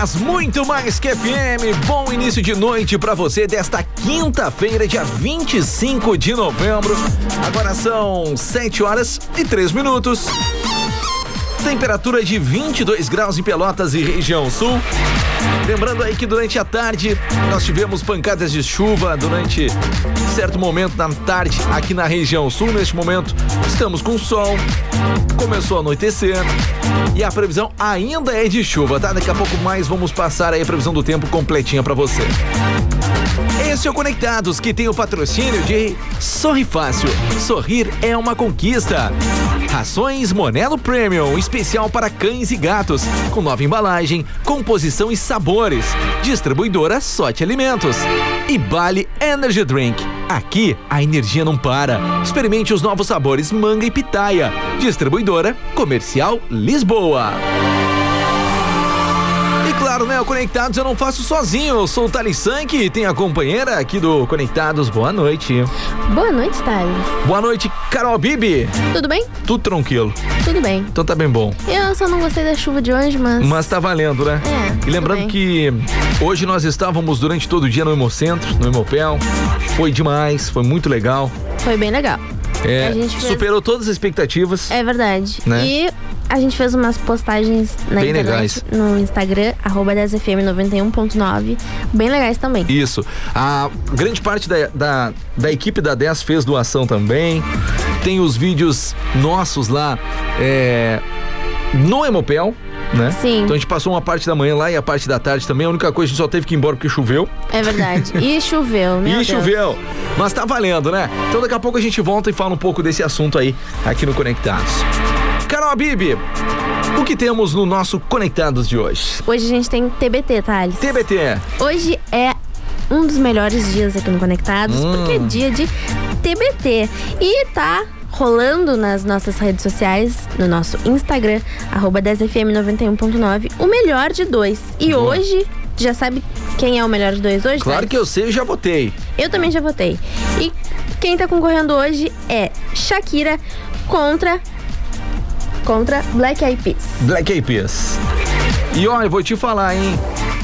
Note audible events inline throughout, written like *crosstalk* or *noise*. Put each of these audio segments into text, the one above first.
10, muito mais que FM. Bom início de noite para você desta quinta-feira, dia 25 de novembro. Agora são 7 horas e 3 minutos. Temperatura de 22 graus em Pelotas e região sul. Lembrando aí que durante a tarde nós tivemos pancadas de chuva durante certo momento da tarde aqui na região sul. Neste momento estamos com sol, começou a anoitecer e a previsão ainda é de chuva, tá? Daqui a pouco mais vamos passar aí a previsão do tempo completinha para você. Esse é o Conectados, que tem o patrocínio de Sorri Fácil. Sorrir é uma conquista. Rações Monelo Premium, especial para cães e gatos, com nova embalagem, composição e sabores. Distribuidora Sorte Alimentos. E Bali Energy Drink. Aqui a energia não para. Experimente os novos sabores manga e pitaia. Distribuidora Comercial Lisboa claro, né? O Conectados eu não faço sozinho. Eu sou o Thales Sank e tem a companheira aqui do Conectados. Boa noite. Boa noite, Thales. Boa noite, Carol Bibi. Tudo bem? Tudo tranquilo. Tudo bem. Então tá bem bom. Eu só não gostei da chuva de hoje, mas. Mas tá valendo, né? É. E lembrando que hoje nós estávamos durante todo o dia no Hemocentro, no Hemopel. Foi demais, foi muito legal. Foi bem legal. É, fez... superou todas as expectativas. É verdade. Né? E a gente fez umas postagens na bem internet, legais. no Instagram, arroba 10fm91.9, bem legais também. Isso. A grande parte da, da, da equipe da 10 fez doação também. Tem os vídeos nossos lá é, no Hemopel, né? Sim. Então a gente passou uma parte da manhã lá e a parte da tarde também. A única coisa a gente só teve que ir embora porque choveu. É verdade. E *laughs* choveu, meu E Deus. choveu. Mas tá valendo, né? Então daqui a pouco a gente volta e fala um pouco desse assunto aí aqui no Conectados. Carol Bibi, o que temos no nosso Conectados de hoje? Hoje a gente tem TBT, Thales. TBT. Hoje é um dos melhores dias aqui no Conectados, hum. porque é dia de TBT. E tá rolando nas nossas redes sociais, no nosso Instagram, arroba 10fm91.9, o melhor de dois. E hoje, já sabe quem é o melhor de dois hoje? Claro que eu sei, eu já votei. Eu também já votei. E quem tá concorrendo hoje é Shakira contra contra Black Eyed Peas. Black Eyed Peas. E olha, vou te falar, hein?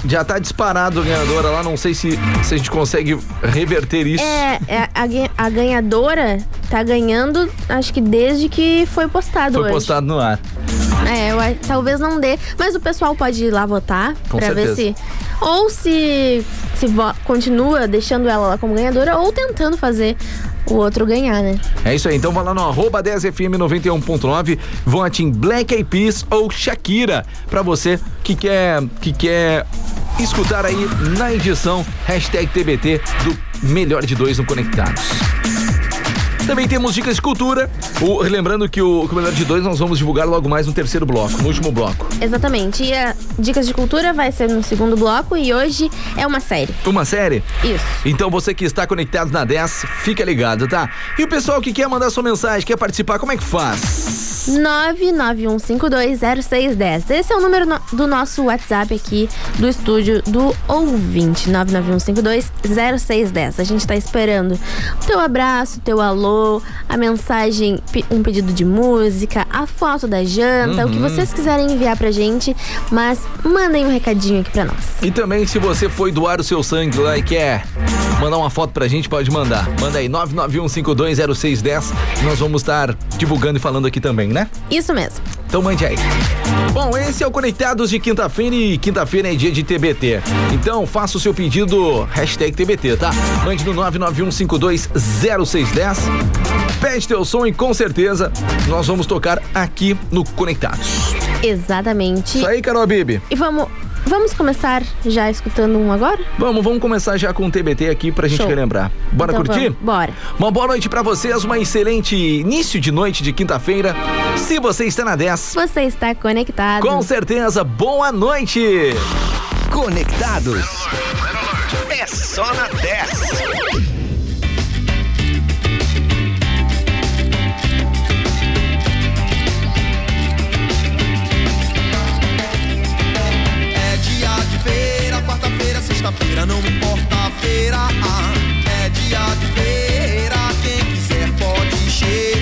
Já tá disparado a ganhadora lá, não sei se, se a gente consegue reverter isso. É, é a, a, ganhadora tá ganhando, acho que desde que foi postado Foi hoje. postado no ar. É, eu, talvez não dê, mas o pessoal pode ir lá votar Com pra certeza. ver se ou se se continua deixando ela lá como ganhadora ou tentando fazer o outro ganhar, né? É isso aí, então vai lá no arroba 10fm91.9, vote em Black Eyed Peas ou Shakira, pra você que quer, que quer escutar aí na edição hashtag TBT do Melhor de Dois no Conectados. Também temos dicas de cultura. O, lembrando que o, que o Melhor de Dois nós vamos divulgar logo mais no terceiro bloco, no último bloco. Exatamente. E a Dicas de Cultura vai ser no segundo bloco e hoje é uma série. Uma série? Isso. Então você que está conectado na 10, fica ligado, tá? E o pessoal que quer mandar sua mensagem, quer participar, como é que faz? 991520610. Esse é o número no, do nosso WhatsApp aqui do estúdio do ouvinte. 991520610. A gente tá esperando o teu abraço, teu alô, a mensagem, um pedido de música, a foto da janta, uhum. o que vocês quiserem enviar pra gente, mas mandem um recadinho aqui pra nós. E também se você foi doar o seu sangue lá e quer mandar uma foto pra gente, pode mandar. Manda aí 991520610. Nós vamos estar divulgando e falando aqui também, né? Isso mesmo. Então mande aí. Bom, esse é o Conectados de quinta-feira e quinta-feira é dia de TBT. Então faça o seu pedido, hashtag TBT, tá? Mande no 991520610. Pede teu som e com certeza nós vamos tocar aqui no Conectados. Exatamente. Isso aí, Carol Bibi. E vamos Vamos começar já escutando um agora? Vamos, vamos começar já com o TBT aqui pra gente Show. relembrar. Bora então curtir? Vamos. Bora. Uma boa noite pra vocês, uma excelente início de noite de quinta-feira. Se você está na 10, Você está conectado. com certeza, boa noite! Conectados. É só na 10. sexta-feira, não importa a feira. É dia de feira, quem quiser pode chegar.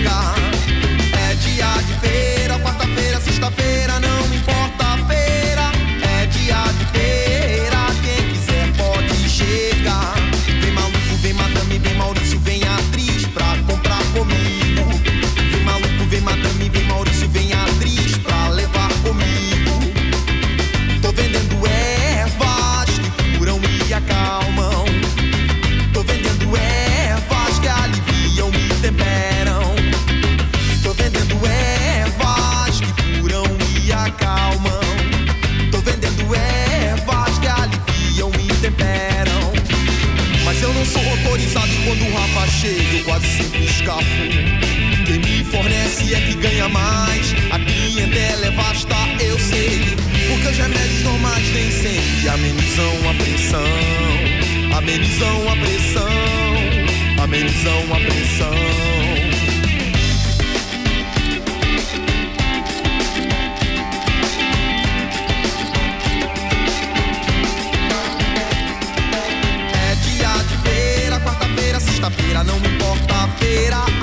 Amenizam a pressão. Amenizam a pressão. sexta-feira, não me importa a feira.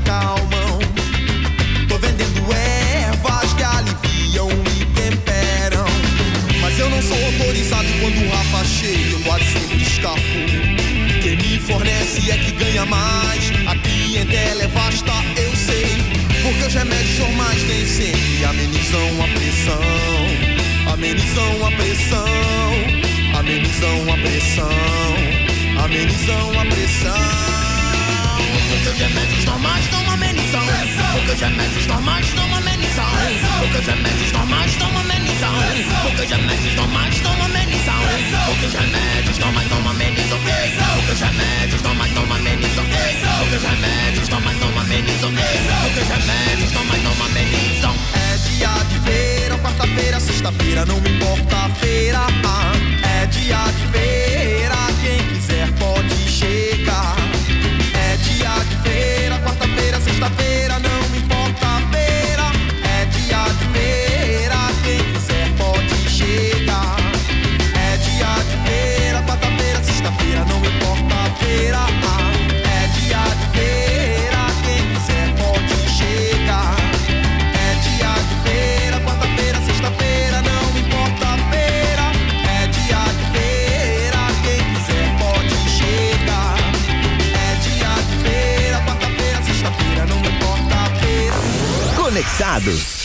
Acalmam. Tô vendendo ervas que aliviam e temperam. Mas eu não sou autorizado quando o Rafa chega eu quase sempre escapo. Quem me fornece é que ganha mais. A clientela é vasta, eu sei. Porque os remédios normais nem sempre amenizam a pressão. Amenizam a pressão. Amenizam a pressão. Amenizam a pressão. Porque os remédios normais estão amenizando. Porque os remédios normais estão amenizando. Porque os remédios normais estão amenizando. Porque os remédios normais estão amenizando. Porque os remédios normais estão amenizando. Porque os remédios normais estão amenizando. Porque os remédios normais estão amenizando. Porque os remédios normais estão amenizam. É dia de feira, quarta-feira, sexta-feira, não me importa a feira. É dia de feira, quem quiser pode chegar. É dia de feira, quarta-feira, sexta-feira, Conectados.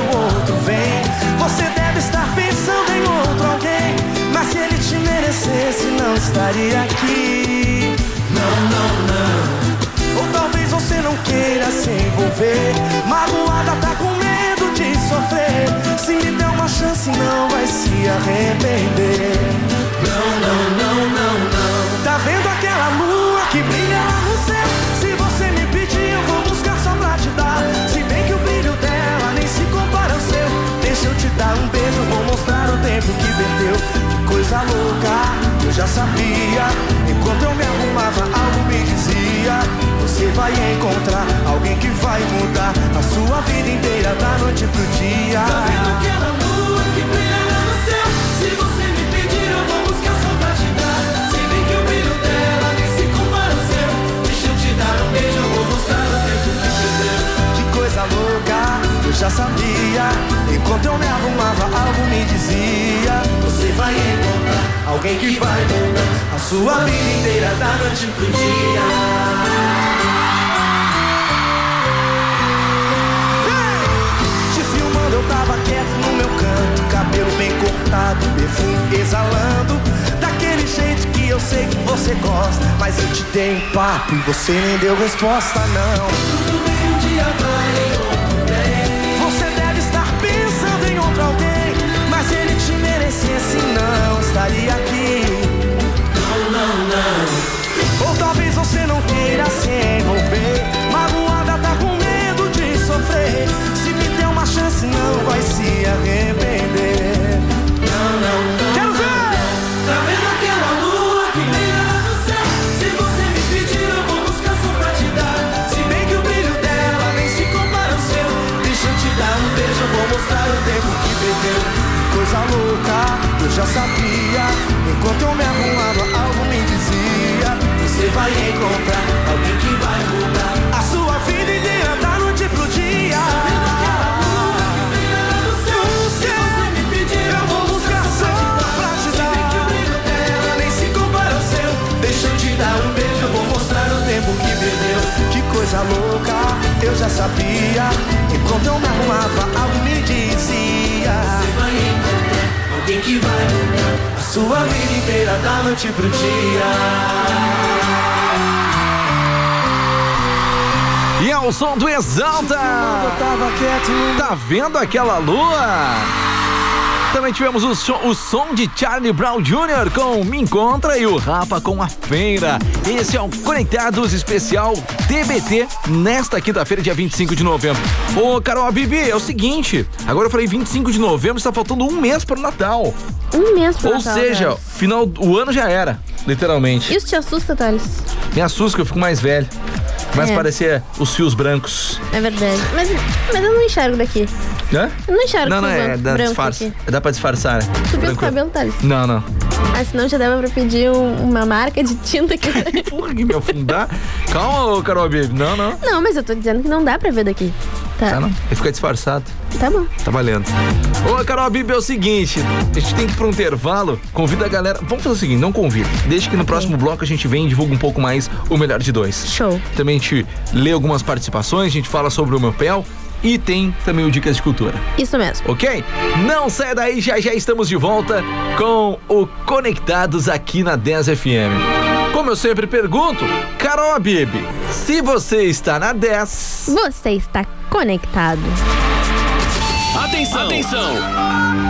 O outro vem. Você deve estar pensando em outro alguém. Mas se ele te merecesse, não estaria aqui. Não, não, não. Ou talvez você não queira se envolver. Magoada tá com medo de sofrer. Se me der uma chance, não vai se arrepender. Não, não, não, não, não. Tá vendo aquela lua que brilha dar um beijo, vou mostrar o tempo que perdeu. Que coisa louca, eu já sabia. Enquanto eu me arrumava, algo me dizia. Você vai encontrar alguém que vai mudar a sua vida inteira da noite pro dia. Tá vendo aquela lua que brilha no céu? Se você me pedir, eu vou buscar só pra te dar. Se bem que o brilho dela nem se compara ao seu. Deixa eu te dar um beijo, eu vou mostrar o tempo que perdeu. Que coisa louca, já sabia. Enquanto eu me arrumava, algo me dizia. Você vai encontrar alguém que vai mudar a sua vida inteira da noite pro dia. Te filmando, eu tava quieto no meu canto. Cabelo bem cortado, perfume exalando. Daquele jeito que eu sei que você gosta. Mas eu te dei um papo e você nem deu resposta, não. Tudo bem, um dia vai, estaria aqui. Não, não, não. Ou talvez você não queira se envolver. Magoada tá com medo de sofrer. Se me der uma chance, não vai se arrepender. Tá vendo aquela lua? Também tivemos o som, o som de Charlie Brown Jr. com Me Encontra e o Rapa com a Feira. Esse é o Conectados Especial TBT nesta quinta-feira, dia 25 de novembro. Ô, Carol Bibi, é o seguinte, agora eu falei 25 de novembro, está faltando um mês para o Natal. Um mês pra Ou Natal, seja, Thales. final do ano já era, literalmente. Isso te assusta, Thales? Me assusta que eu fico mais velho. Começa É. a parecer os fios brancos. É verdade. Mas, mas eu não enxergo daqui. Hã? Eu não enxergo Não, não, é, dá, disfarça. aqui. Dá pra disfarçar. Tu pinta o cabelo, Thales? Não, não. Ah, senão já dava pra pedir um- uma marca de tinta aqui. *laughs* Porra, que me afundar. Calma, Carol Bibi. Não, não. não, mas eu tô dizendo que não dá pra ver daqui. Tá, Tá, não. Ele fica disfarçado. tá bom. Tá valendo. Ô, Carol Bibi, é o seguinte. A gente tem que ir pra um intervalo. Convida a galera. Vamos fazer o seguinte, não convida. Deixa que no próximo bloco a gente vem e divulga um pouco mais o melhor de dois. Show. Também a gente lê algumas participações, a gente fala sobre o meu pel e tem também o Dicas de Cultura. Isso mesmo. Ok? Não saia daí, já já estamos de volta com o Conectados aqui na 10 FM. Como eu sempre pergunto, Carol Bibi, se você está na 10, Você está conectado. Atenção! Atenção!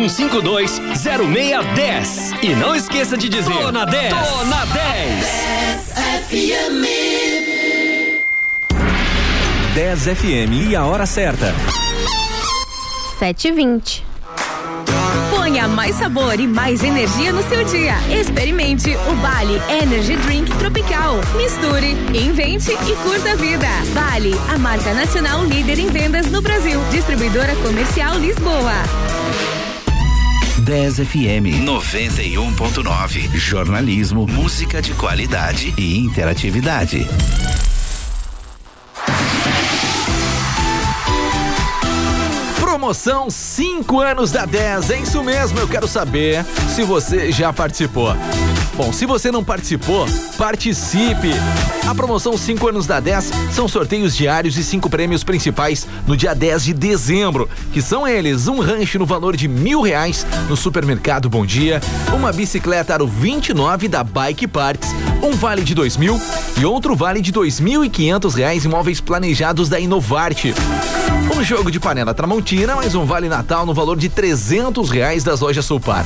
31520610. E não esqueça de dizer: Tô na 10. Tô na 10. 10 FM e a hora certa. 7h20. Ponha mais sabor e mais energia no seu dia. Experimente o Bali Energy Drink Tropical. Misture, invente e curta a vida. Bali, a marca nacional líder em vendas no Brasil. Distribuidora comercial Lisboa. 10 FM 91.9. Jornalismo, música de qualidade e interatividade. Promoção 5 anos da 10. É isso mesmo, eu quero saber se você já participou. Bom, se você não participou, participe. A promoção 5 anos da 10 são sorteios diários e cinco prêmios principais no dia 10 de dezembro, que são eles: um rancho no valor de mil reais no supermercado Bom Dia, uma bicicleta Aro 29 da Bike Parts, um vale de dois mil e outro vale de dois mil e quinhentos reais em móveis planejados da Inovarte. Um jogo de panela Tramontina, mais um vale Natal no valor de trezentos reais das lojas Sulpar.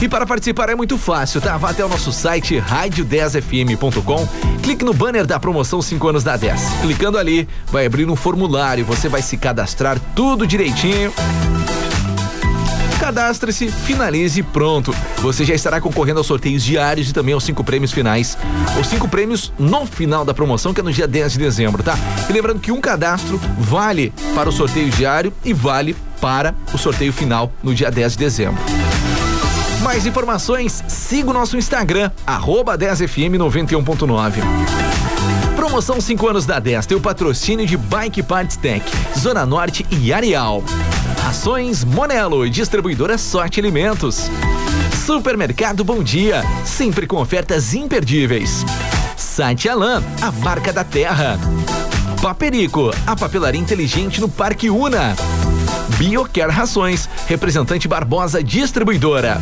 E para participar é muito fácil, tá? Vá até o nosso site rádio10fm.com, clique no banner da promoção 5 anos da 10. Clicando ali, vai abrir um formulário, você vai se cadastrar tudo direitinho. Cadastre-se, finalize e pronto. Você já estará concorrendo aos sorteios diários e também aos cinco prêmios finais. Os cinco prêmios no final da promoção, que é no dia 10 de dezembro, tá? E lembrando que um cadastro vale para o sorteio diário e vale para o sorteio final no dia 10 de dezembro. Mais informações, siga o nosso Instagram, arroba 10fm 91.9. Promoção 5 anos da 10 tem o patrocínio de Bike Parts Tech, Zona Norte e Areal. Ações Monelo distribuidora Sorte Alimentos. Supermercado Bom Dia, sempre com ofertas imperdíveis. Site Alan, a marca da terra. Paperico, a papelaria inteligente no Parque Una. Biocare Rações, representante Barbosa Distribuidora.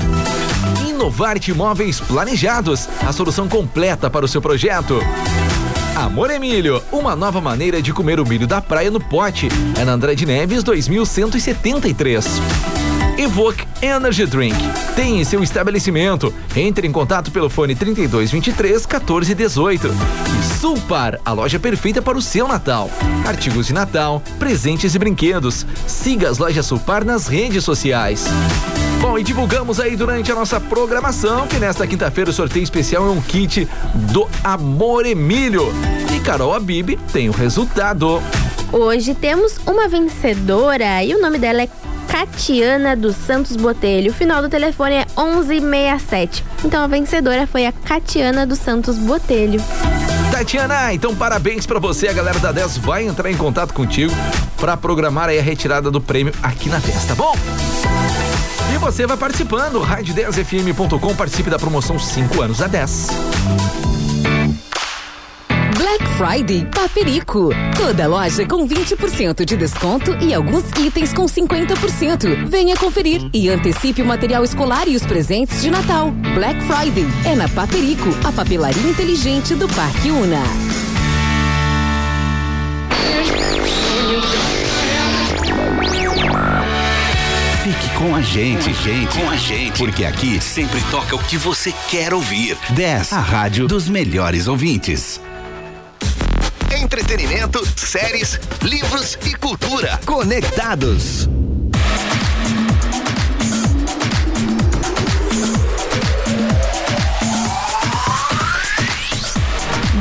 Inovarte Imóveis Planejados, a solução completa para o seu projeto. Amor Emílio, uma nova maneira de comer o milho da praia no pote. É na André de Neves 2173. Evoque Energy Drink. Tem em seu estabelecimento. Entre em contato pelo fone 3223 1418. E Sulpar, a loja perfeita para o seu Natal. Artigos de Natal, presentes e brinquedos. Siga as lojas Sulpar nas redes sociais. Bom, e divulgamos aí durante a nossa programação que nesta quinta-feira o sorteio especial é um kit do Amor Emílio. E Carol Abib tem o resultado. Hoje temos uma vencedora e o nome dela é Catiana dos Santos Botelho. O final do telefone é 1167. Então a vencedora foi a Catiana dos Santos Botelho. Tatiana, então parabéns pra você. A galera da 10 vai entrar em contato contigo pra programar a retirada do prêmio aqui na testa, tá bom? E você vai participando, rádio10fm.com, participe da promoção 5 anos a 10. Friday Paperico. Toda loja com 20% de desconto e alguns itens com 50%. Venha conferir e antecipe o material escolar e os presentes de Natal. Black Friday é na Paperico, a papelaria inteligente do Parque Una. Fique com a gente, gente, com a gente, porque aqui sempre toca o que você quer ouvir. 10, a rádio dos melhores ouvintes. Entretenimento, séries, livros e cultura. Conectados.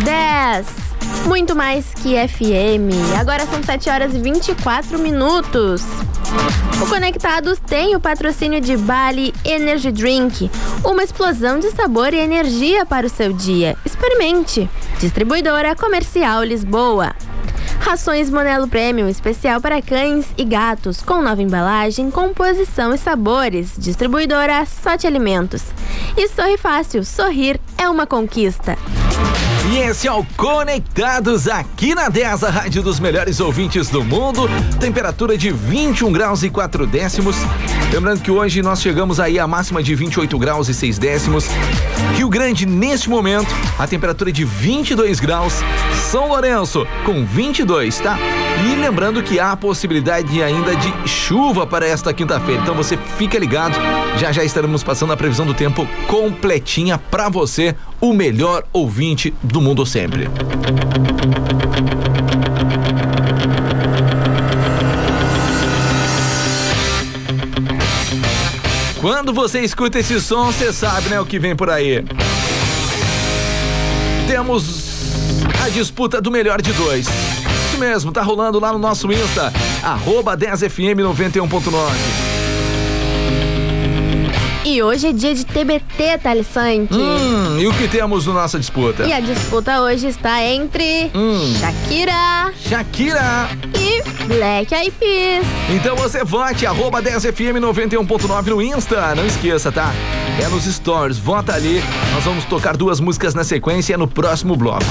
Dez. Muito mais que FM. Agora são 7 horas e 24 minutos. O Conectados tem o patrocínio de Bali Energy Drink, uma explosão de sabor e energia para o seu dia. Experimente. Distribuidora Comercial Lisboa. Rações Monelo Premium, especial para cães e gatos, com nova embalagem, composição e sabores. Distribuidora Sorte Alimentos. E Sorri Fácil, sorrir é uma conquista. E esse é o Conectados aqui na 10, a rádio dos melhores ouvintes do mundo. Temperatura de 21 graus e 4 décimos. Lembrando que hoje nós chegamos aí a máxima de 28 graus e 6 décimos. Rio Grande, neste momento, a temperatura de 22 graus. São Lourenço, com 22, tá? E lembrando que há a possibilidade ainda de chuva para esta quinta-feira. Então você fica ligado. Já já estaremos passando a previsão do tempo completinha para você, o melhor ouvinte do mundo sempre. Quando você escuta esse som, você sabe, né, o que vem por aí. Temos a disputa do melhor de dois. Mesmo, tá rolando lá no nosso Insta, arroba 10fm 91.9. E hoje é dia de TBT, Thales Sank. Hum, e o que temos na nossa disputa? E a disputa hoje está entre Hum. Shakira Shakira. e Black Eyed Peas. Então você vote, arroba 10fm 91.9 no Insta. Não esqueça, tá? É nos stories, vota ali. Nós vamos tocar duas músicas na sequência no próximo bloco.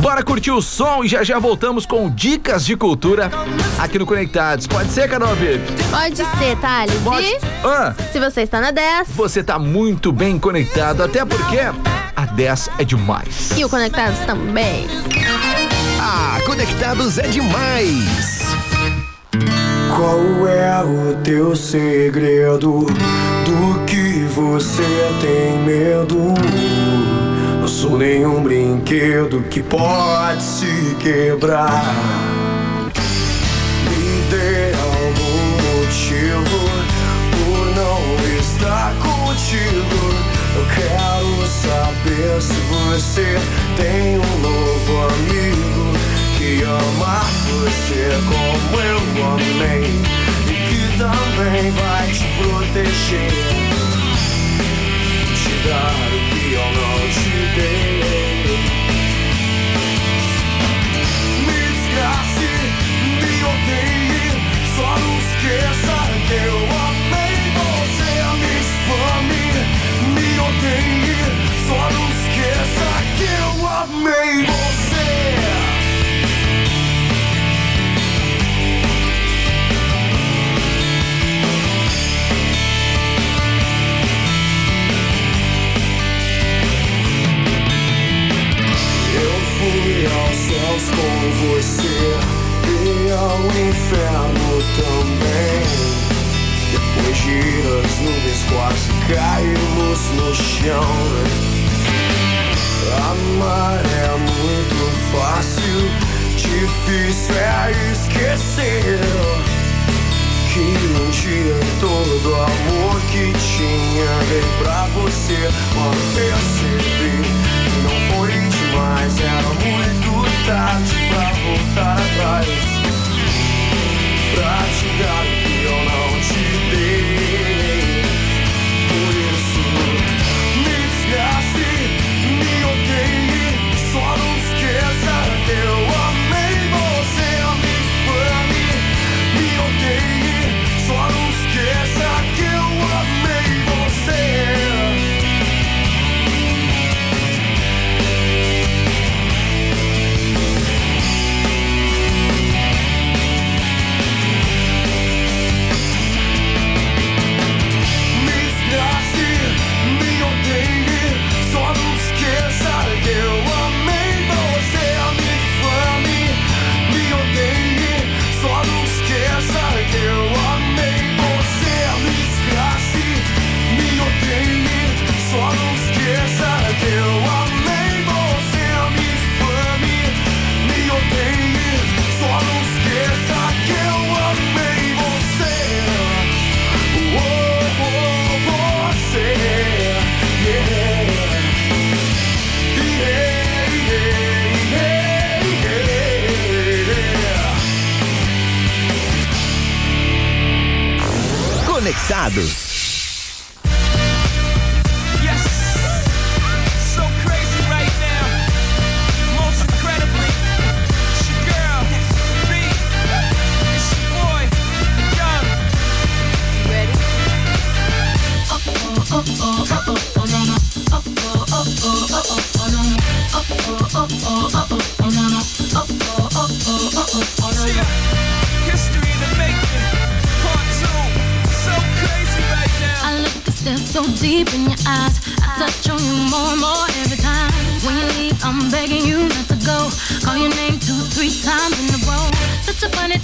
Bora curtir o som e já já voltamos com dicas de cultura aqui no Conectados. Pode ser, Carol Vive? Pode ser, Thales. Pode. E Ah, se você está na 10 você tá muito bem conectado, até porque a 10 é demais. e o Conectados também. Ah, Conectados é demais. Qual é o teu segredo? Do que você tem medo? Não sou nenhum brinquedo que pode se quebrar. Saber você tem um novo amigo que ama você como eu amei e que também vai te proteger, te dar o que eu não te dei. Me desgrace, me odeie, só não esqueça que eu amei você. Me espame, me odeie, você e ao inferno também. Depois de as nuvens quase caímos no chão. Amar é muito fácil, difícil é esquecer. Que um dia todo amor que tinha dei pra você Quando percebi que não foi demais Era muito tarde pra voltar atrás. Pra te dar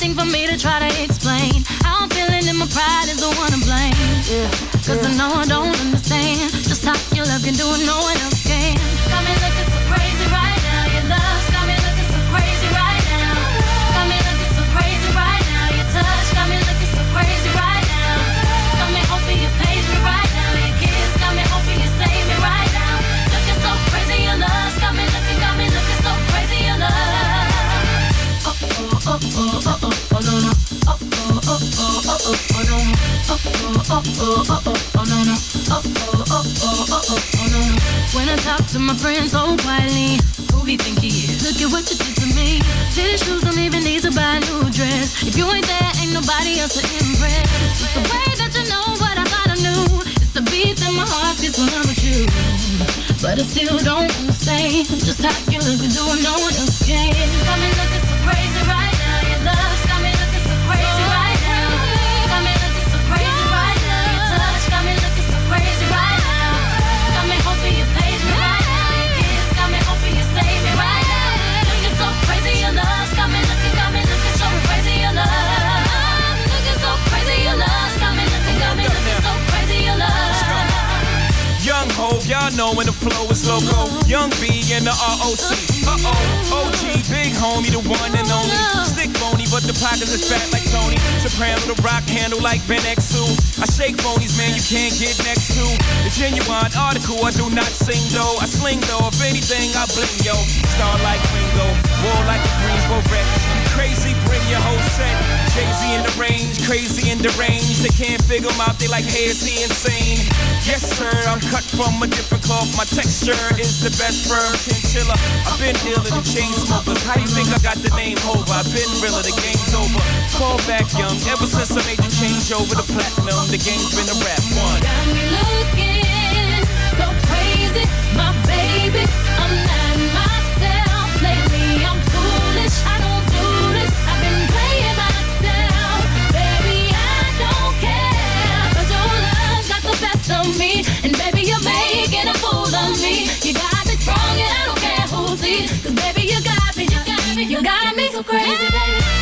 thing for me to try to explain. How I'm feeling and my pride is the one to blame. Cause I know I don't understand just how your love can do it, no one else can. Got me looking so oh oh oh oh no. Oh oh oh oh oh oh oh no no. Oh oh oh oh oh oh oh no no. When I talk to my friends oh, so quietly, who he think he is? Look at what you did to me. Fitted shoes don't even need to buy a new dress. If you ain't there, ain't nobody else to impress. It's the way that you know what I thought I knew. It's the beat that my heart gets when I'm with you. But I still don't understand just how you look and do no one else can. Got me looking so y'all know when the flow is loco. Young B and the ROC. Uh oh, OG, big homie, the one and only. Stick bony, but the pockets is fat like Tony. Soprano, the rock handle like Ben X2. I shake phonies, man, you can't get next to. The genuine article, I do not sing though. I sling though, if anything, I bling yo. Star like Ringo, crazy and deranged. They can't figure him out, they like, hey, is he insane? Yes, sir, I'm cut from a different cloth. My texture is the best firm chinchilla. I've been dealing the chain smokers. How you think I got the name over? I've been realer, the game's over. Fall back young, ever since I made the change over the platinum, the game's been a rap one. Got me looking so crazy, of me, and baby you're making a fool of me. You got me strong, and I don't care who sees. 'Cause baby you got me, you got me, you got me so crazy, baby.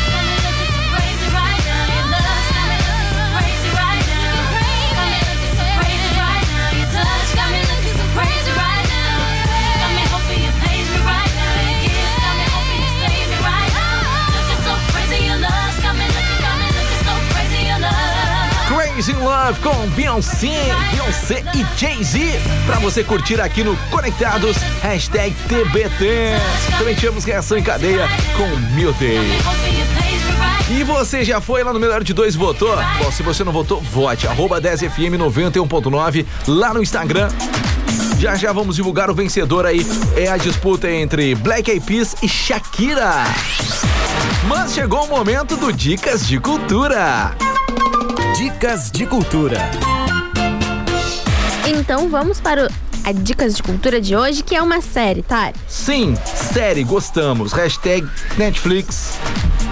In Love com Beyoncé, Beyoncé e Jay-Z. Pra você curtir aqui no Conectados, hashtag TBT. Também tivemos reação em cadeia com Mil Day. Hoping you page me right E você já foi lá no Melhor de Dois votou? Bom, se você não votou, vote. Arroba 10FM 91.9 lá no Instagram. Já já vamos divulgar o vencedor aí. É a disputa entre Black Eyed Peas e Shakira. Mas chegou o momento do Dicas de Cultura. Dicas de cultura. Então vamos para o- a Dicas de Cultura de hoje, que é uma série, tá? Sim, série, gostamos. Hashtag Netflix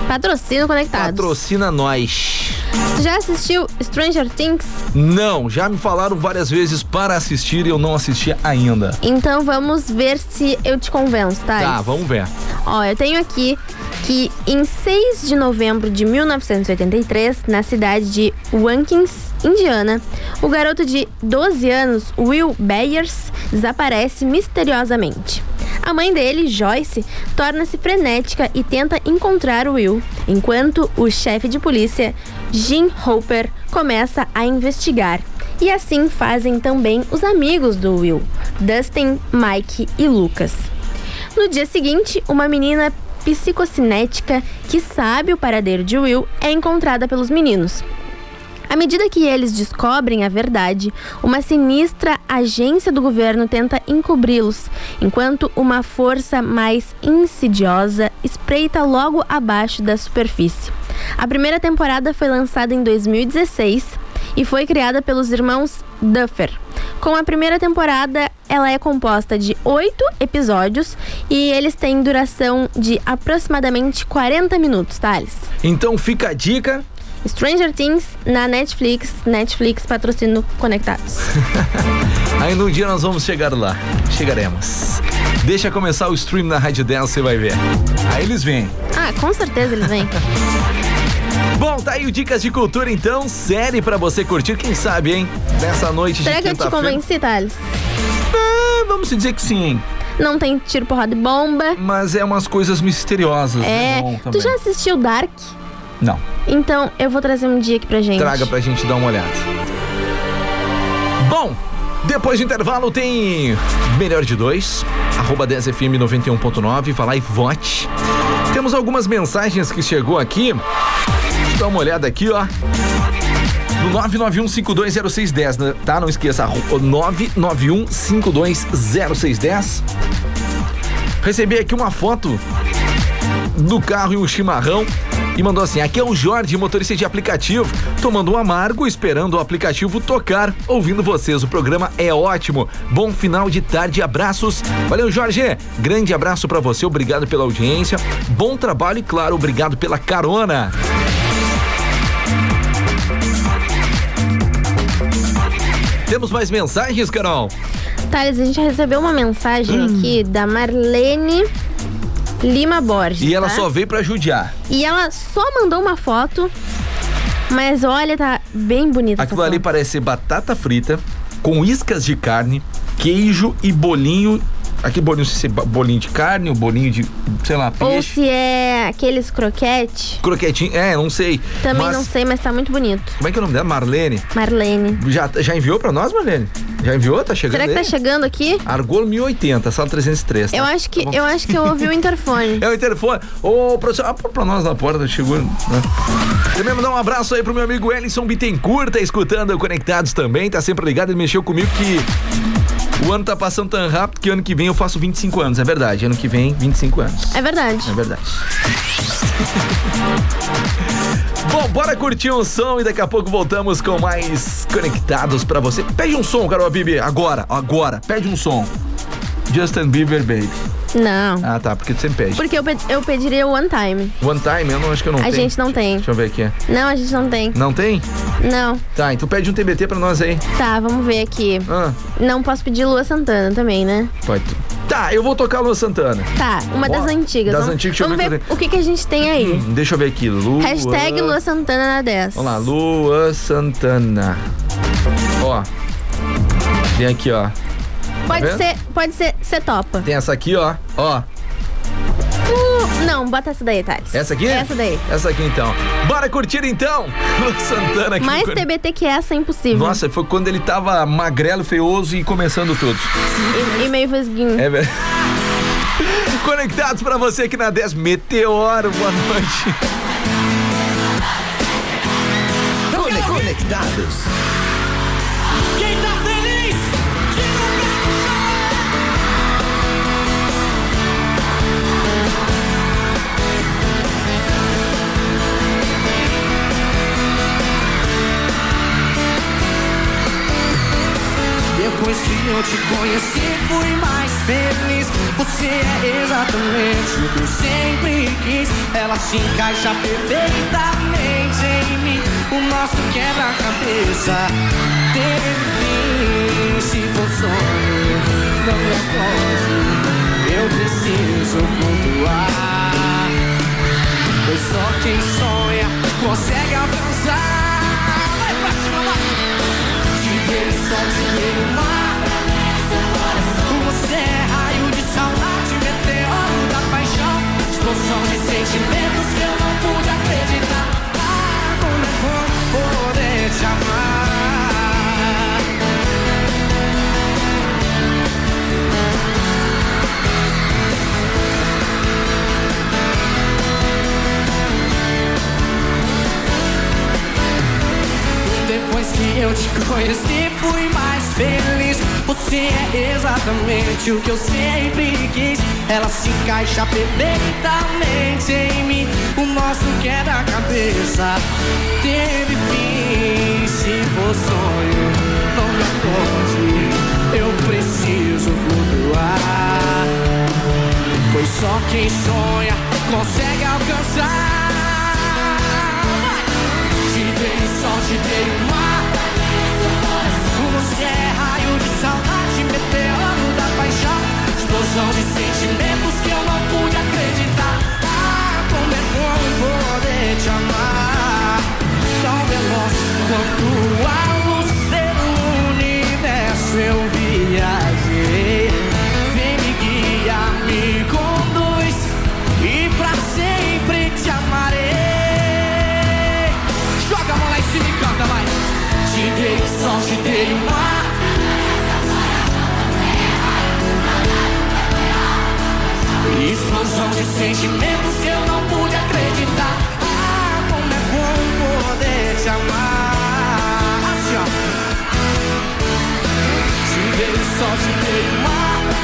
Patrocínio Conectados. patrocina nós. Tu já assistiu Stranger Things? Não, já me falaram várias vezes para assistir e eu não assisti ainda. Então vamos ver se eu te convenço, tá? Tá, vamos ver. Ó, eu tenho aqui que em 6 de novembro de 1983, na cidade de Watkins, Indiana, o garoto de 12 anos, Will Byers, desaparece misteriosamente. A mãe dele, Joyce, torna-se frenética e tenta encontrar Will, enquanto o chefe de polícia, Jim Hopper, começa a investigar. E assim fazem também os amigos do Will, Dustin, Mike e Lucas. No dia seguinte, uma menina psicocinética que sabe o paradeiro de Will é encontrada pelos meninos. À medida que eles descobrem a verdade, uma sinistra agência do governo tenta encobri-los, enquanto uma força mais insidiosa espreita logo abaixo da superfície. A primeira temporada foi lançada em 2016 e foi criada pelos irmãos Duffer, Com a primeira temporada, ela é composta de oito episódios e eles têm duração de aproximadamente 40 minutos, Thales. Então fica a dica. Stranger Things na Netflix, Netflix patrocínio Conectados. *laughs* Ainda um dia nós vamos chegar lá. Chegaremos. Deixa começar o stream na Rádio 10, você vai ver. Aí eles vêm. Ah, com certeza eles vêm. *laughs* Bom, tá aí o Dicas de Cultura então, série pra você curtir, quem sabe, hein? Nessa noite Será de que eu te convenci, Thales? Ah, vamos dizer que sim, hein? Não tem tiro, porrada e bomba. Mas é umas coisas misteriosas. É. bom Tu já assistiu Dark? Não, Então eu vou trazer um dia aqui pra gente. traga pra gente dar uma olhada. Bom, depois do intervalo tem Melhor de Dois, arroba 10FM 91.9, vai lá e vote. Temos algumas mensagens que chegou aqui. Dar uma olhada aqui, ó. No 991520610, né? tá? Não esqueça, arro- 991520610. Recebi aqui uma foto do carro e um chimarrão e mandou assim: aqui é o Jorge, motorista de aplicativo, tomando um amargo, esperando o aplicativo tocar, ouvindo vocês. O programa é ótimo. Bom final de tarde, abraços. Valeu, Jorge. Grande abraço pra você, obrigado pela audiência. Bom trabalho e, claro, obrigado pela carona. Temos mais mensagens, Carol? Thales, a gente recebeu uma mensagem aqui da Marlene Lima Borges. E ela tá? só veio pra judiar. E ela só mandou uma foto, mas olha, tá bem bonita Aquilo ali parece batata frita com iscas de carne, queijo e bolinho. Aqui bolinho, se é bolinho de carne ou bolinho de, sei lá, Ou peixe. se é aqueles croquete, Croquetinho, é, não sei. também Mas, não sei, mas tá muito bonito. Como é que é o nome dela? Marlene. Marlene. Já, já enviou pra nós, Marlene? Já enviou? Tá chegando Será que tá aí? chegando aqui? Argolo 1080, sala 303. tá? Eu acho que Tá eu acho que eu ouvi o interfone. *laughs* É o interfone. Ô, professor, ah, pra nós na porta, chegou. Né? Também mandar um abraço aí pro meu amigo Ellison Bittencourt, tá escutando Conectados também, tá sempre ligado, ele mexeu comigo que o ano tá passando tão rápido que ano que vem eu faço 25 anos, é verdade. Ano que vem, 25 anos. É verdade. É verdade. *laughs* Bom, bora curtir um som e daqui a pouco voltamos com mais conectados pra você. Pede um som, Carol Bibi, agora, agora. Pede um som. Justin Bieber, baby. Não. Ah, tá, porque tu sempre pede. Porque eu, eu pediria o one time. One time, eu não acho que eu não A tenho. gente não tem. Deixa eu ver aqui. Não, a gente não tem. Não tem? Não. Tá, então pede um TBT pra nós aí. Tá, vamos ver aqui. Ah, Não posso pedir Lua Santana também, né? pode. Tá, eu vou tocar Lua Santana. Tá, uma das antigas. das vamos, antigas, deixa eu vamos ver ver o que eu que, a gente tem aí. Hum, deixa eu ver aqui. Lua. Hashtag Lua Santana na 10. Vamos lá, Lua Santana. Ó. Tem aqui, ó. Pode vendo? ser, pode ser, você topa. Tem essa aqui, ó. Ó. Uh, não, bota essa daí, Thales. Essa aqui? Essa daí. Essa aqui então. Bora curtir então. *laughs* Santana aqui. Mais TBT que essa é impossível. Nossa, foi quando ele tava magrelo, feioso e começando tudo. E, e meio vesguinho. É verdade. *laughs* Conectados pra você aqui na 10 Meteoro, boa noite. Cone- Conectados. Te conheci, fui mais feliz. Você é exatamente o que eu sempre quis. Ela se encaixa perfeitamente em mim. O nosso quebra-cabeça teve fim. Se for sonho, não me acorde. Eu preciso flutuar. Pois só quem sonha consegue alcançar. Vai pra cima! Te ver só te ver Depois que eu te conheci, fui mais feliz. Você é exatamente o que eu sempre quis. Ela se encaixa perfeitamente em mim. O nosso quebra-cabeça teve fim. Se for sonho, não me acorde. preso flutuar. Pois só quem sonha consegue alcançar. Te dei sol, te dei mar. Explosão de sentimentos que eu não pude acreditar. Ah, como é bom poder te amar. Tão veloz quanto a luz pelo universo eu viajei. Vem me guiar, me conduz e pra sempre te amarei. Joga a mão lá em cima e canta, vai. Te dei sol, te dei mar. Explosão de sentimentos que eu não pude acreditar. Ah, como é bom poder te amar. Assim, ó. Te dei o sol, te dei o mar.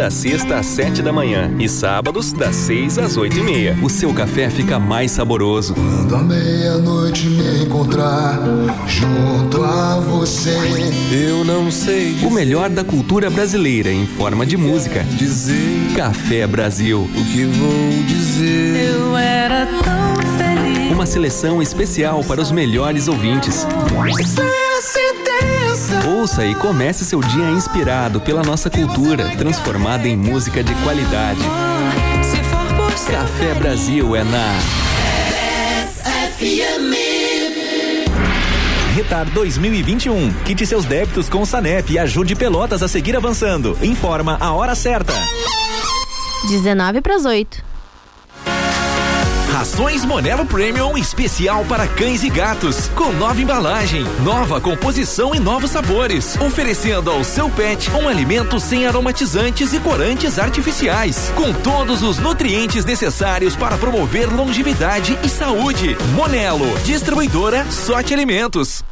Segunda a sexta às sete da manhã e sábados das seis às oito e meia. O seu café fica mais saboroso. Quando à meia-noite me encontrar junto a você, eu não sei O melhor da cultura brasileira em forma de música. dizer Café Brasil. o que vou dizer. Eu era tão feliz. Uma seleção especial para os melhores ouvintes. Ouça e comece seu dia inspirado pela nossa cultura, transformada em música de qualidade. Café Brasil é na Retar 2021. Quite seus débitos com o Sanep e ajude Pelotas a seguir avançando. Informa a hora certa. 19 para as 8. Rações Monelo Premium especial para cães e gatos, com nova embalagem, nova composição e novos sabores, oferecendo ao seu pet um alimento sem aromatizantes e corantes artificiais, com todos os nutrientes necessários para promover longevidade e saúde. Monelo, distribuidora Sorte Alimentos.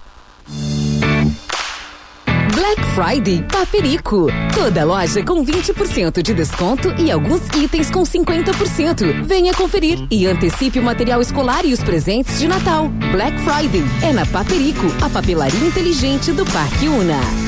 Black Friday Paperico. Toda loja com 20% de desconto e alguns itens com 50%. Venha conferir e antecipe o material escolar e os presentes de Natal. Black Friday é na Paperico, a papelaria inteligente do Parque Una.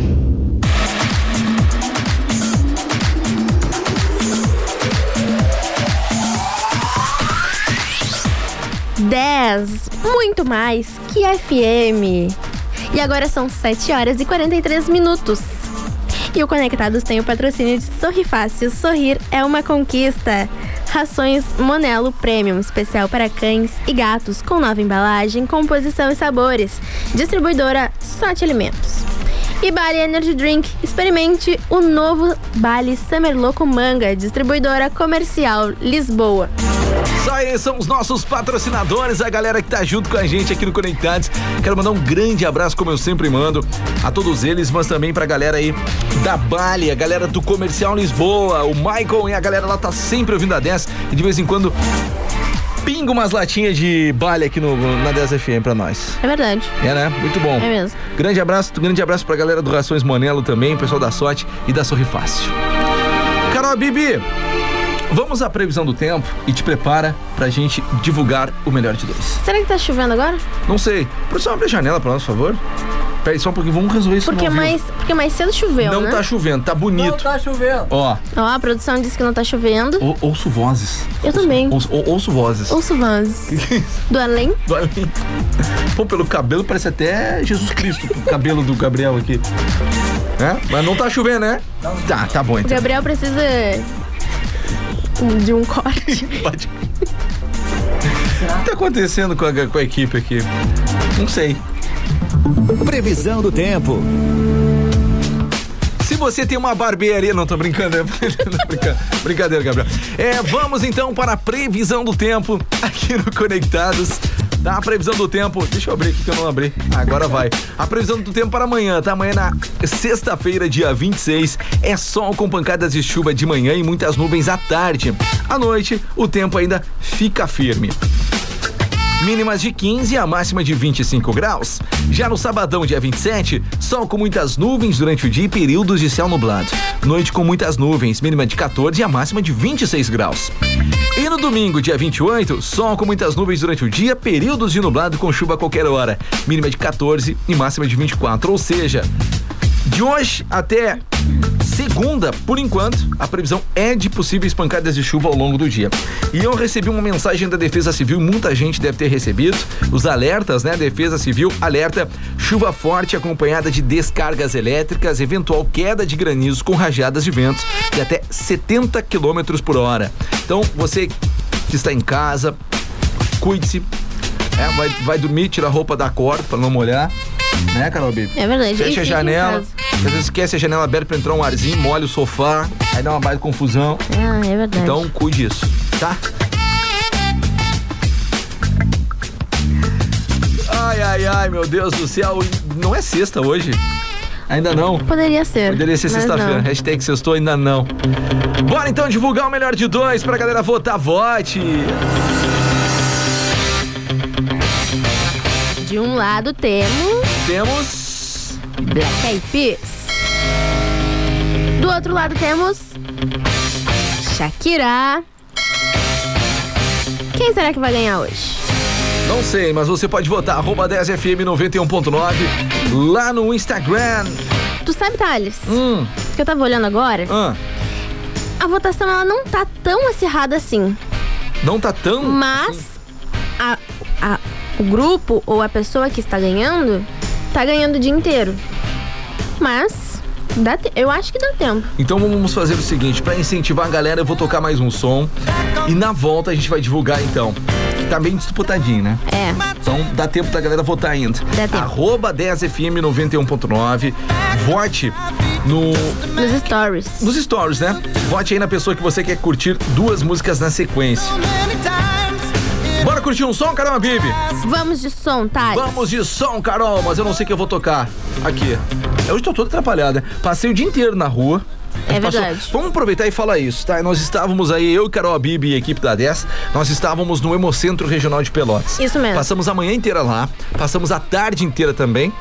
10, muito mais que FM. E agora são 7 horas e 43 minutos. E o Conectados tem o patrocínio de Sorri Fácil. Sorrir é uma conquista. Rações Monelo Premium, especial para cães e gatos, com nova embalagem, composição e sabores. Distribuidora Sorte Alimentos. E Bali Energy Drink. Experimente o novo Bali Summer Loco Manga, distribuidora comercial Lisboa. Isso aí, são os nossos patrocinadores, a galera que tá junto com a gente aqui no Conectados. Quero mandar um grande abraço, como eu sempre mando, a todos eles, mas também pra galera aí da Bali, a galera do Comercial Lisboa, o Michael e a galera lá tá sempre ouvindo a 10 e de vez em quando pinga umas latinhas de Bali aqui no, na 10 FM pra nós. É verdade. É, né? Muito bom. É mesmo. Grande abraço, grande abraço pra galera do Rações Monelo também, pessoal da Sorte e da Sorri Fácil. Carol Bibi, vamos à previsão do tempo e te prepara pra gente divulgar o melhor de dois. Será que tá chovendo agora? Não sei. Produção, abre a janela pra nós, por favor. Peraí só um pouquinho, vamos resolver isso Porque ao vivo. mais, porque mais cedo choveu, Não né? tá chovendo, tá bonito. Tá chovendo. Ó, Ó, a produção disse que não tá chovendo. ou- ouço vozes. Eu também. Ouço, ou- ouço vozes. Ouço vozes. *laughs* Do além? Do além. Pô, pelo cabelo parece até Jesus Cristo, o cabelo do Gabriel aqui. É? Mas não tá chovendo, né? Tá, tá bom O então. Gabriel precisa de um corte. *laughs* Pode. O que tá acontecendo com a, com a equipe aqui? Não sei. Previsão do tempo. Se você tem uma barbearia. Não, tô brincando. é *laughs* brinca- Brincadeira, Gabriel. É, vamos então para a previsão do tempo aqui no Conectados. Tá, a previsão do tempo. Deixa eu abrir aqui que eu não abri. Agora vai. A previsão do tempo para amanhã, tá? Amanhã na sexta-feira, dia 26, é sol com pancadas de chuva de manhã e muitas nuvens à tarde. À noite, o tempo ainda fica firme. Mínimas de 15 e a máxima de 25 graus. Já no sabadão, dia 27, sol com muitas nuvens durante o dia e períodos de céu nublado. Noite com muitas nuvens, mínima de 14 e a máxima de 26 graus. E no domingo, dia 28, sol com muitas nuvens durante o dia, períodos de nublado com chuva a qualquer hora. Mínima de 14 e máxima de 24. Ou seja, de hoje até segunda, por enquanto, a previsão é de possíveis pancadas de chuva ao longo do dia. E eu recebi uma mensagem da Defesa Civil, muita gente deve ter recebido, os alertas, né? Defesa Civil alerta chuva forte acompanhada de descargas elétricas, eventual queda de granizos com rajadas de ventos de até 70 km por hora. Então, você que está em casa, cuide-se, é, vai, vai dormir, tira a roupa da corda para não molhar. Né, Carol Bibi? É verdade. Fecha a janela. Às vezes esquece a janela aberta pra entrar um arzinho, molha o sofá, aí dá uma baita confusão. Ah, é verdade. Então cuide disso, tá? Ai, ai, ai, meu Deus do céu. Não é sexta hoje? Ainda não? Poderia ser. Poderia ser sexta-feira. Hashtag sextou, ainda não. Bora então divulgar o melhor de dois pra galera votar. Vote! De um lado temos Temos. Black Eyed Peas. Do outro lado temos Shakira. Quem será que vai ganhar hoje? Não sei, mas você pode votar. Arroba 10FM 91.9 lá no Instagram. Tu sabe, Thales? Hum. Que eu tava olhando agora. Ah, A votação ela não tá tão acirrada assim. não tá tão. Mas a, a- o grupo ou a pessoa que está ganhando tá ganhando o dia inteiro. Mas dá eu acho que dá tempo. Então vamos fazer o seguinte, pra incentivar a galera, eu vou tocar mais um som e na volta a gente vai divulgar então. Que tá bem disputadinho, né? É. Então dá tempo da galera votar ainda. Dá tempo. Arroba 10FM 91.9. Vote no. Nos stories. Nos stories, né? Vote aí na pessoa que você quer curtir duas músicas na sequência. Bora curtir um som, Carol Bibi? Vamos de som, Thales. Vamos de som, Carol, mas eu não sei o que eu vou tocar. Aqui. Eu estou todo atrapalhado, né? Passei o dia inteiro na rua. É passou- verdade. Vamos aproveitar e falar isso, tá? Nós estávamos aí, eu, Carol Bibi e a equipe da 10, nós estávamos no Hemocentro Regional de Pelotas. Isso mesmo. Passamos a manhã inteira lá, passamos a tarde inteira também.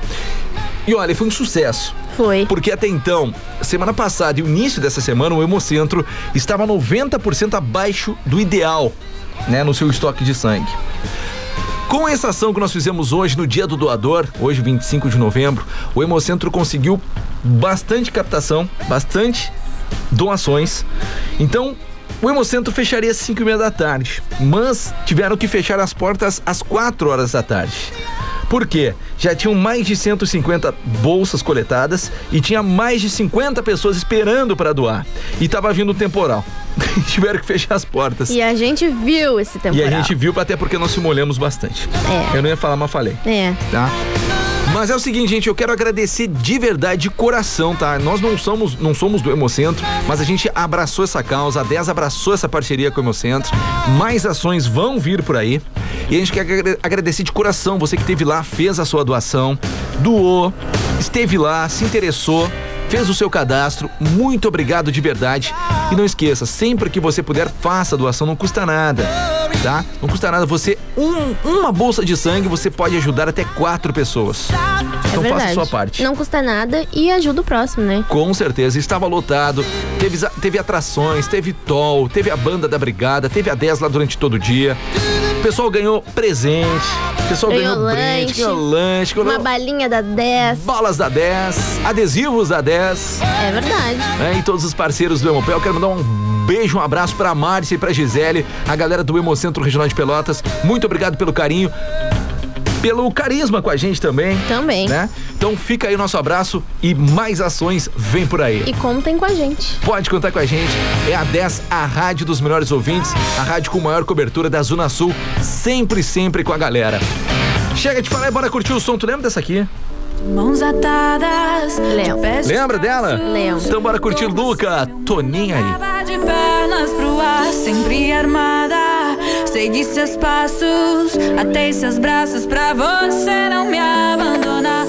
E olha, foi um sucesso. Foi. Porque até então, semana passada e o início dessa semana, o Hemocentro estava 90% abaixo do ideal, né, no seu estoque de sangue. Com essa ação que nós fizemos hoje no Dia do Doador, hoje 25 de novembro, o Hemocentro conseguiu bastante captação, bastante doações. Então, o Hemocentro fecharia às 5 e meia da tarde, mas tiveram que fechar as portas às 4 horas da tarde. Por quê? Já tinham mais de 150 bolsas coletadas e tinha mais de 50 pessoas esperando para doar. E tava vindo temporal. *laughs* Tiveram que fechar as portas. E a gente viu esse E temporal. a gente viu, até porque nós se molhamos bastante. É. Eu não ia falar, mas falei, É. tá? Mas é o seguinte, gente, eu quero agradecer de verdade, de coração, tá? Nós não somos, não somos do Hemocentro, mas a gente abraçou essa causa, a 10 abraçou essa parceria com o Hemocentro. Mais ações vão vir por aí. E a gente quer agra- agradecer de coração você que esteve lá, fez a sua doação, doou, esteve lá, se interessou, fez o seu cadastro. Muito obrigado de verdade. E não esqueça, sempre que você puder, faça a doação, não custa nada, tá? Não custa nada. Você, um- uma bolsa de sangue, você pode ajudar até quatro pessoas. Então é faça a sua parte. Não custa nada e ajuda o próximo, né? Com certeza, estava lotado, teve, teve atrações, teve toll, teve a banda da brigada, teve a 10 lá durante todo o dia. O pessoal ganhou presente, o pessoal ganhou, Ganhou brinde, lanche, ganhou lanche, ganhou Uma balinha da 10. balas da 10, adesivos da 10 É verdade. né, e todos os parceiros do Hemopel. Quero mandar um beijo, um abraço pra Márcia e pra Gisele, a galera do Hemocentro Regional de Pelotas. Muito obrigado pelo carinho, pelo carisma com a gente também. Também. Né? Então fica aí o nosso abraço e mais ações vem por aí. E contem com a gente. Pode contar com a gente. É a 10, a rádio dos melhores ouvintes, a rádio com maior cobertura da Zona Sul, sempre, sempre com a galera. Chega de falar e bora curtir o som. Tu lembra dessa aqui? Mãos atadas. Lembra dela? Leão. Então bora curtir Luca, Toninha aí. De pernas pro ar. Segui seus passos, atei seus braços pra você não me abandonar.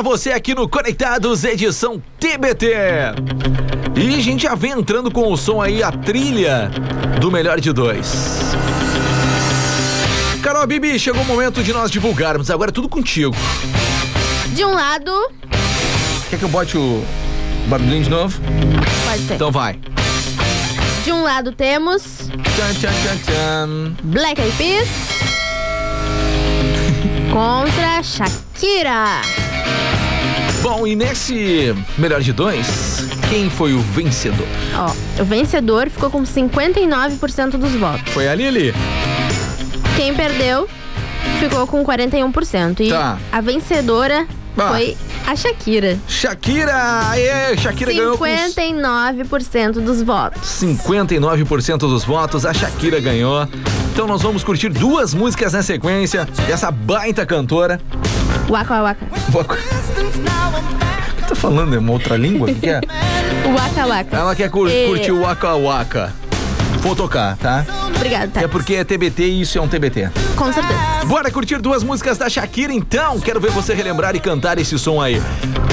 Pra você aqui no Conectados edição TBT. E a gente já vem entrando com o som aí, a trilha do melhor de dois. Carol Bibi, chegou o momento de nós divulgarmos. Agora é tudo contigo. De um lado, Quer que eu bote o barulhinho de novo? pode ser. Então vai. De um lado temos Tchan, tchan, tchan, tchan. Black Eyed Peas *laughs* contra Shakira. E nesse melhor de dois, quem foi o vencedor? Ó, o vencedor ficou com 59% dos votos. Foi a Lili? Quem perdeu ficou com 41%. E Tá. a vencedora Ah. foi a Shakira. Shakira! Aê, Shakira ganhou com 59% dos votos. 59% dos votos, a Shakira ganhou. Então nós vamos curtir duas músicas na sequência dessa baita cantora. Waka Waka. Que tá falando? É uma outra língua? O que que é? Waka Waka. Ela quer cur- É. curtir o Waka Waka. Vou tocar, tá? Obrigada, tá? É porque é TBT e isso é um TBT. Com certeza. Bora curtir duas músicas da Shakira então? Quero ver você relembrar e cantar esse som aí.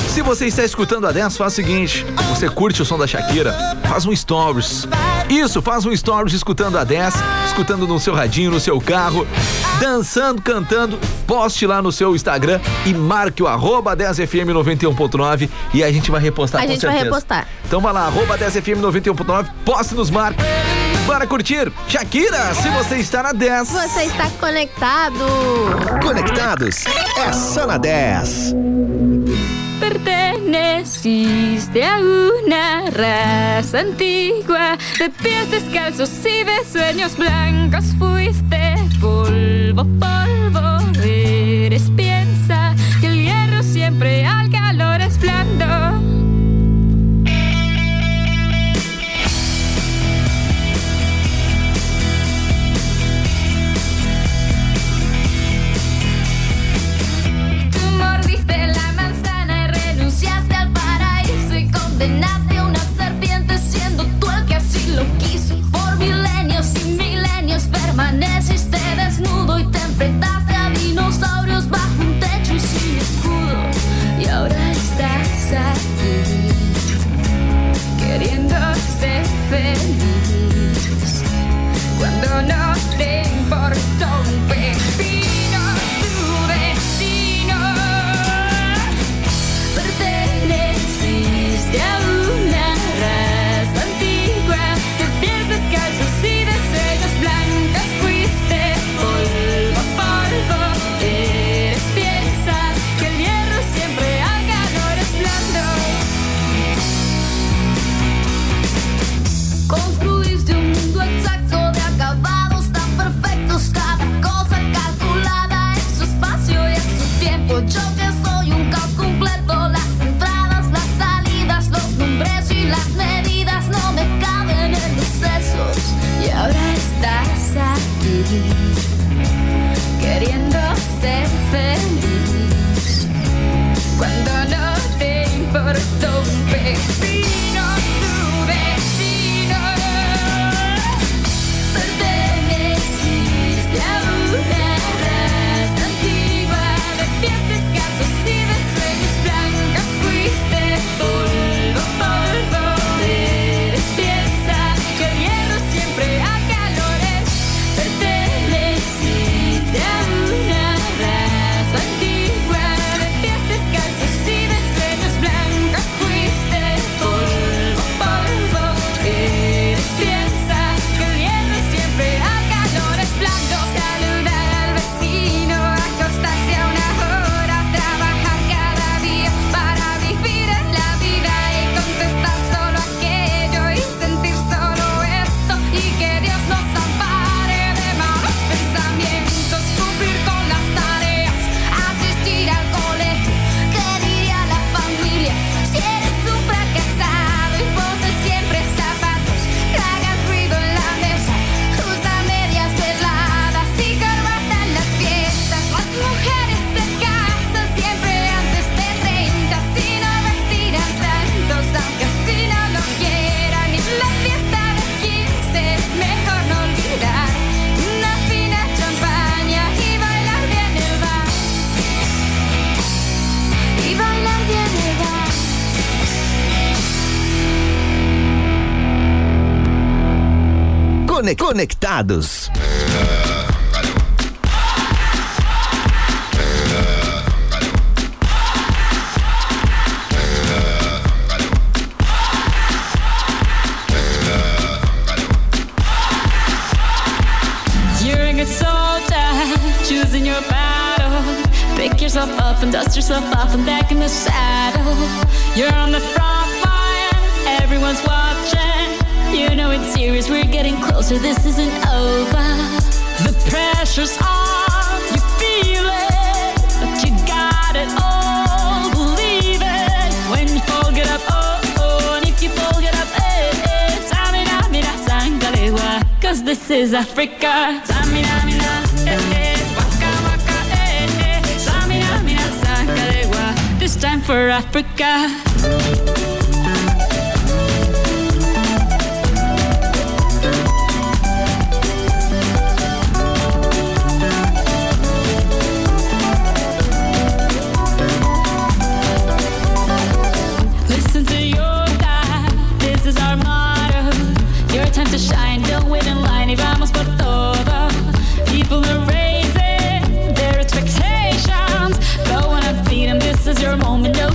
Se você está escutando a 10, faz o seguinte: você curte o som da Shakira, faz um stories. Isso, faz um stories escutando a 10, escutando no seu radinho, no seu carro, dançando, cantando. Poste lá no seu Instagram e marque o arroba 10fm91.9 e a gente vai repostar A com gente vai repostar. Então vai lá, arroba 10fm91.9, poste nos marque. Bora curtir Shakira, se você está na 10. Você está conectado. Conectados é só na 10. Perteneciste a una raza antigua de pies descalzos y de sueños blancos. Fuiste polvo, polvo. Conectados. Choosing your battle. Pick yourself up and dust yourself off and back in the saddle. You're on the front line, everyone's watching. You know it's serious, we're getting closer, this isn't over. The pressure's on, you feel it, but you got it all, believe it. When you fall, get up, oh, oh, and if you fall, get up, eh, eh. Samina, mina, sangalewa, Cause this is Africa. Samina, mina, eh, eh. Waka, eh, eh. Samina, mina. This time for Africa.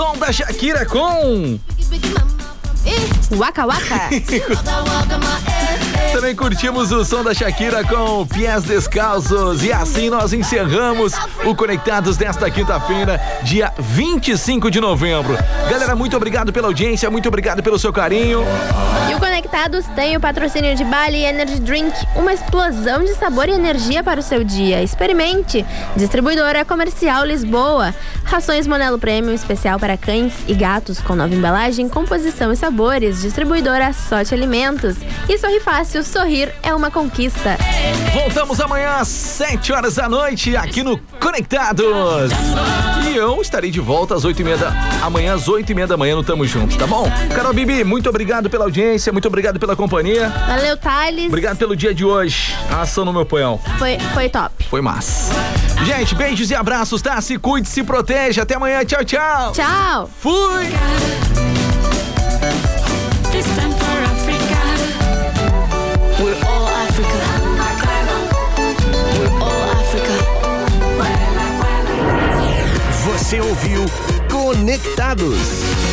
som da Shakira com. Waka Waka. *laughs* Também curtimos o som da Shakira com Pies Descalços. E assim nós encerramos o Conectados desta quinta-feira, dia 25 de novembro. Galera, muito obrigado pela audiência, muito obrigado pelo seu carinho. E o Conectados tem o patrocínio de Bali Energy Drink, uma explosão de sabor e energia para o seu dia. Experimente! Distribuidora Comercial Lisboa. Rações Monelo Premium especial para cães e gatos com nova embalagem, composição e sabores. Distribuidora Sorte Alimentos. E Sorri Fácil, sorrir é uma conquista. Voltamos amanhã às 7 horas da noite aqui no Conectados. E eu estarei de volta às 8 e meia da amanhã, às 8 e meia da manhã no Tamo Junto, tá bom? Carol Bibi, muito obrigado pela audiência, muito obrigado pela companhia. Valeu, Thales. Obrigado pelo dia de hoje. A ação no meu poião. Foi, foi top. Foi massa. Gente, beijos e abraços, tá? Se cuide, se proteja. Até amanhã. Tchau, tchau. Tchau. Fui. This time for Africa. We're all Africa. We're all Africa. Você ouviu Conectados.